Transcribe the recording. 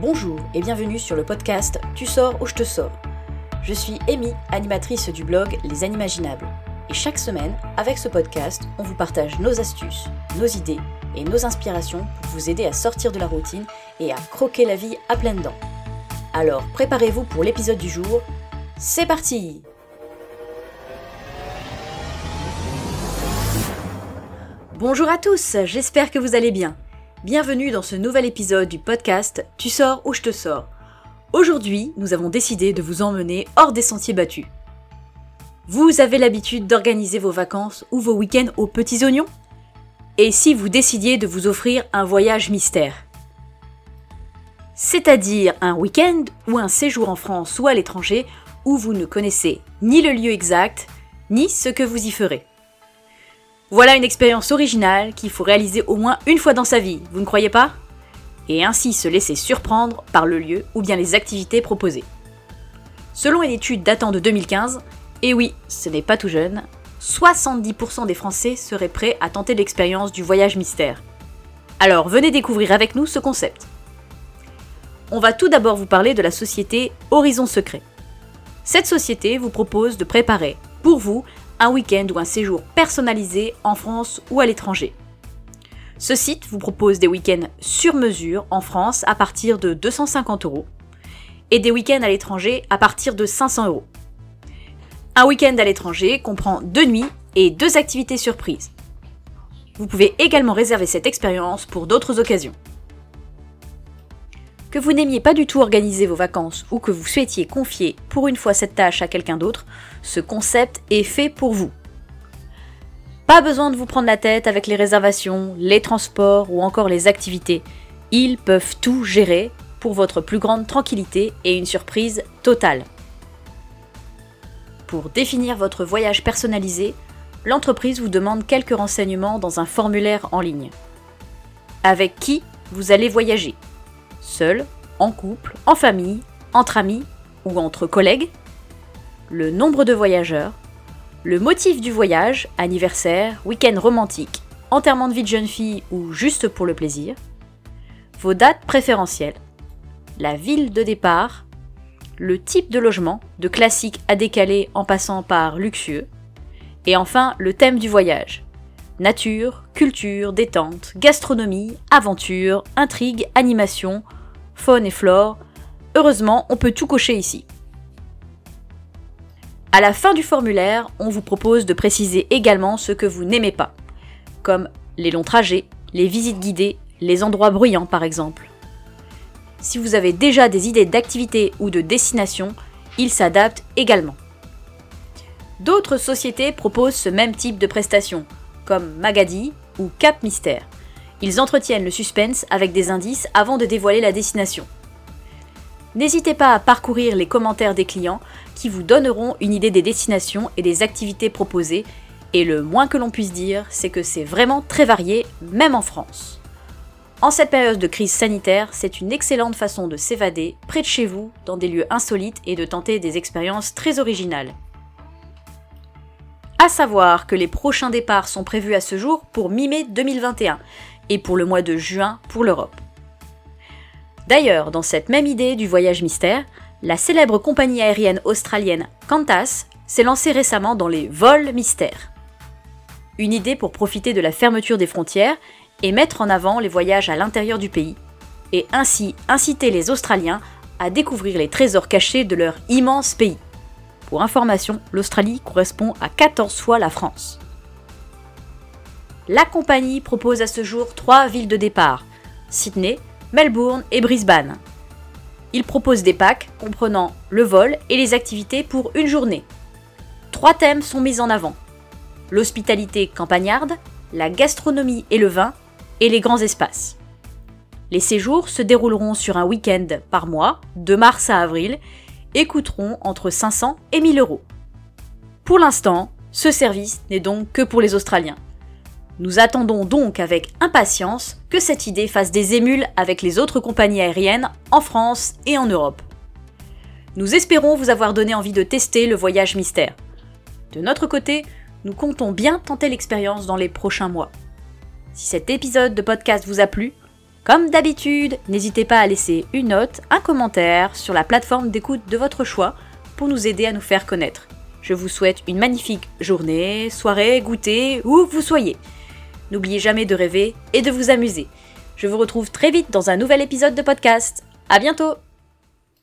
Bonjour et bienvenue sur le podcast Tu sors ou je te sors. Je suis Amy, animatrice du blog Les Animaginables. Et chaque semaine, avec ce podcast, on vous partage nos astuces, nos idées et nos inspirations pour vous aider à sortir de la routine et à croquer la vie à pleines dents. Alors préparez-vous pour l'épisode du jour. C'est parti Bonjour à tous, j'espère que vous allez bien. Bienvenue dans ce nouvel épisode du podcast Tu sors ou je te sors. Aujourd'hui, nous avons décidé de vous emmener hors des sentiers battus. Vous avez l'habitude d'organiser vos vacances ou vos week-ends aux petits oignons? Et si vous décidiez de vous offrir un voyage mystère? C'est-à-dire un week-end ou un séjour en France ou à l'étranger où vous ne connaissez ni le lieu exact, ni ce que vous y ferez. Voilà une expérience originale qu'il faut réaliser au moins une fois dans sa vie, vous ne croyez pas? Et ainsi se laisser surprendre par le lieu ou bien les activités proposées. Selon une étude datant de 2015, et oui, ce n'est pas tout jeune, 70% des Français seraient prêts à tenter l'expérience du voyage mystère. Alors venez découvrir avec nous ce concept. On va tout d'abord vous parler de la société Horizon Secret. Cette société vous propose de préparer, pour vous, un week-end ou un séjour personnalisé en France ou à l'étranger. Ce site vous propose des week-ends sur mesure en France à partir de 250 euros et des week-ends à l'étranger à partir de 500 euros. Un week-end à l'étranger comprend deux nuits et deux activités surprises. Vous pouvez également réserver cette expérience pour d'autres occasions. Que vous n'aimiez pas du tout organiser vos vacances ou que vous souhaitiez confier pour une fois cette tâche à quelqu'un d'autre, ce concept est fait pour vous. Pas besoin de vous prendre la tête avec les réservations, les transports ou encore les activités. Ils peuvent tout gérer pour votre plus grande tranquillité et une surprise totale. Pour définir votre voyage personnalisé, l'entreprise vous demande quelques renseignements dans un formulaire en ligne. Avec qui vous allez voyager? Seul, en couple, en famille, entre amis ou entre collègues, le nombre de voyageurs, le motif du voyage, anniversaire, week-end romantique, enterrement de vie de jeune fille ou juste pour le plaisir, vos dates préférentielles, la ville de départ, le type de logement, de classique à décalé en passant par luxueux, et enfin le thème du voyage. Nature, culture, détente, gastronomie, aventure, intrigue, animation, faune et flore. Heureusement, on peut tout cocher ici. À la fin du formulaire, on vous propose de préciser également ce que vous n'aimez pas, comme les longs trajets, les visites guidées, les endroits bruyants par exemple. Si vous avez déjà des idées d'activités ou de destinations, ils s'adaptent également. D'autres sociétés proposent ce même type de prestations, comme Magadi ou Cap Mystère. Ils entretiennent le suspense avec des indices avant de dévoiler la destination. N'hésitez pas à parcourir les commentaires des clients qui vous donneront une idée des destinations et des activités proposées, et le moins que l'on puisse dire, c'est que c'est vraiment très varié, même en France. En cette période de crise sanitaire, c'est une excellente façon de s'évader près de chez vous, dans des lieux insolites et de tenter des expériences très originales. À savoir que les prochains départs sont prévus à ce jour pour mi-mai 2021 et pour le mois de juin pour l'Europe. D'ailleurs, dans cette même idée du voyage mystère, la célèbre compagnie aérienne australienne Qantas s'est lancée récemment dans les vols mystères. Une idée pour profiter de la fermeture des frontières et mettre en avant les voyages à l'intérieur du pays, et ainsi inciter les Australiens à découvrir les trésors cachés de leur immense pays. Pour information, l'Australie correspond à 14 fois la France la compagnie propose à ce jour trois villes de départ Sydney, Melbourne et Brisbane. Il propose des packs comprenant le vol et les activités pour une journée. Trois thèmes sont mis en avant l'hospitalité campagnarde, la gastronomie et le vin, et les grands espaces. Les séjours se dérouleront sur un week-end par mois, de mars à avril, et coûteront entre 500 et 1000 euros. Pour l'instant, ce service n'est donc que pour les Australiens. Nous attendons donc avec impatience que cette idée fasse des émules avec les autres compagnies aériennes en France et en Europe. Nous espérons vous avoir donné envie de tester le voyage mystère. De notre côté, nous comptons bien tenter l'expérience dans les prochains mois. Si cet épisode de podcast vous a plu, Comme d'habitude, n'hésitez pas à laisser une note, un commentaire sur la plateforme d'écoute de votre choix pour nous aider à nous faire connaître. Je vous souhaite une magnifique journée, soirée, goûter, où vous soyez. N'oubliez jamais de rêver et de vous amuser. Je vous retrouve très vite dans un nouvel épisode de podcast. À bientôt!